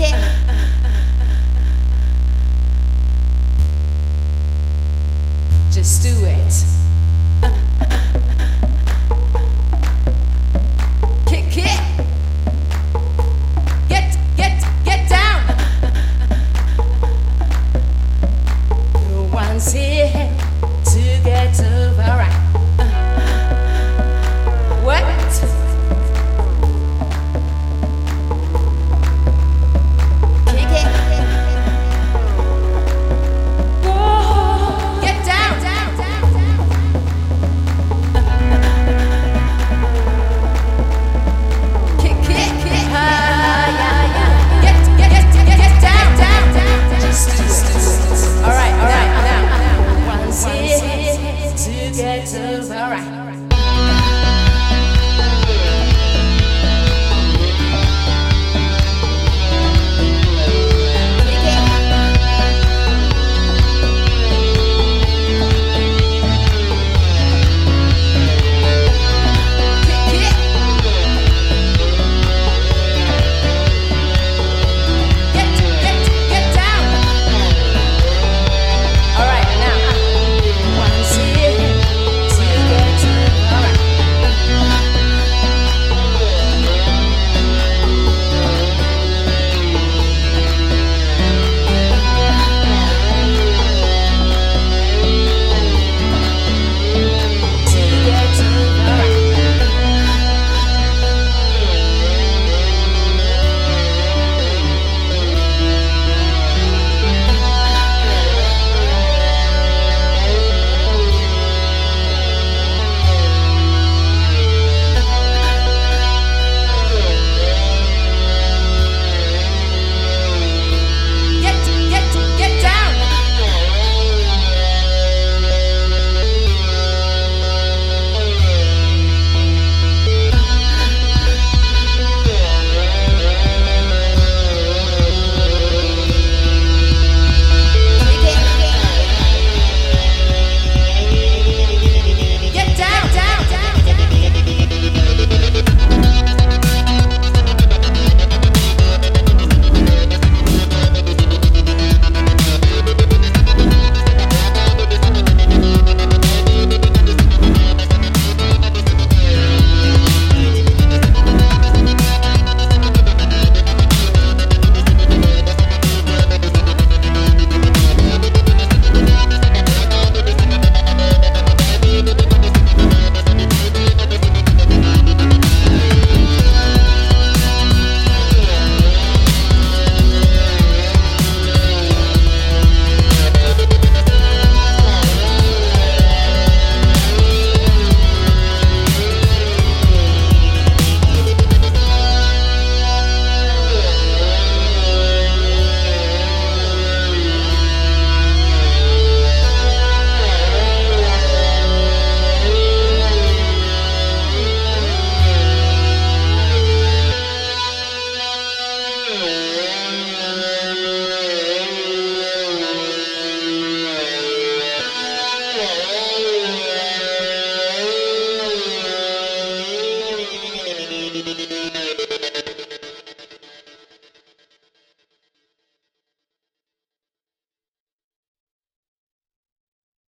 okay. Get to Oh.